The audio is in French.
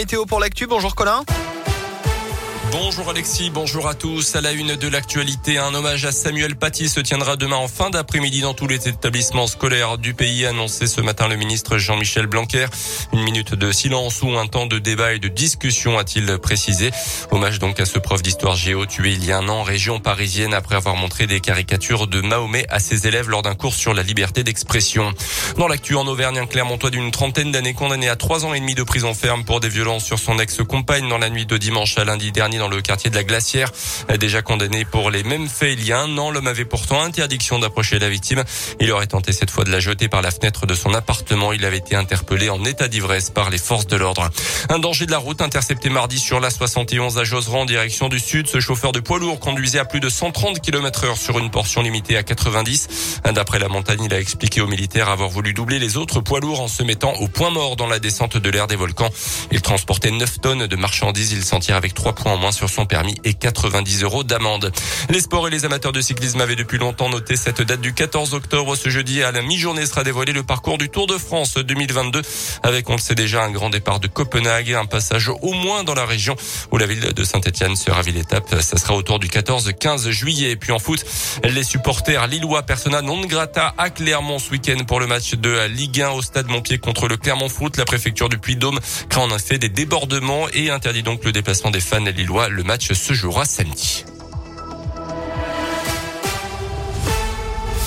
Météo pour l'actu, bonjour Colin. Bonjour Alexis, bonjour à tous. À la une de l'actualité, un hommage à Samuel Paty se tiendra demain en fin d'après-midi dans tous les établissements scolaires du pays, annoncé ce matin le ministre Jean-Michel Blanquer. Une minute de silence ou un temps de débat et de discussion, a-t-il précisé. Hommage donc à ce prof d'histoire géo tué il y a un an en région parisienne après avoir montré des caricatures de Mahomet à ses élèves lors d'un cours sur la liberté d'expression. Dans l'actu en Auvergne, un Clermontois d'une trentaine d'années condamné à trois ans et demi de prison ferme pour des violences sur son ex-compagne dans la nuit de dimanche à lundi dernier dans le quartier de la Glacière. Déjà condamné pour les mêmes faits il y a un an, l'homme avait pourtant interdiction d'approcher la victime. Il aurait tenté cette fois de la jeter par la fenêtre de son appartement. Il avait été interpellé en état d'ivresse par les forces de l'ordre. Un danger de la route intercepté mardi sur la 71 à Joseran en direction du sud. Ce chauffeur de poids lourd conduisait à plus de 130 km heure sur une portion limitée à 90. D'après la montagne, il a expliqué aux militaires avoir voulu doubler les autres poids lourds en se mettant au point mort dans la descente de l'air des volcans. Il transportait 9 tonnes de marchandises. Il s'en tire avec 3 points en moins sur son permis et 90 euros d'amende. Les sports et les amateurs de cyclisme avaient depuis longtemps noté cette date du 14 octobre. Ce jeudi, à la mi-journée, sera dévoilé le parcours du Tour de France 2022 avec, on le sait déjà, un grand départ de Copenhague, un passage au moins dans la région où la ville de Saint-Etienne sera ville étape. Ça sera autour du 14-15 juillet. Et puis en foot, les supporters lillois persona non grata à Clermont ce week-end pour le match de Ligue 1 au stade Montpied contre le Clermont Foot. La préfecture du Puy-Dôme craint en effet des débordements et interdit donc le déplacement des fans Le match se jouera samedi.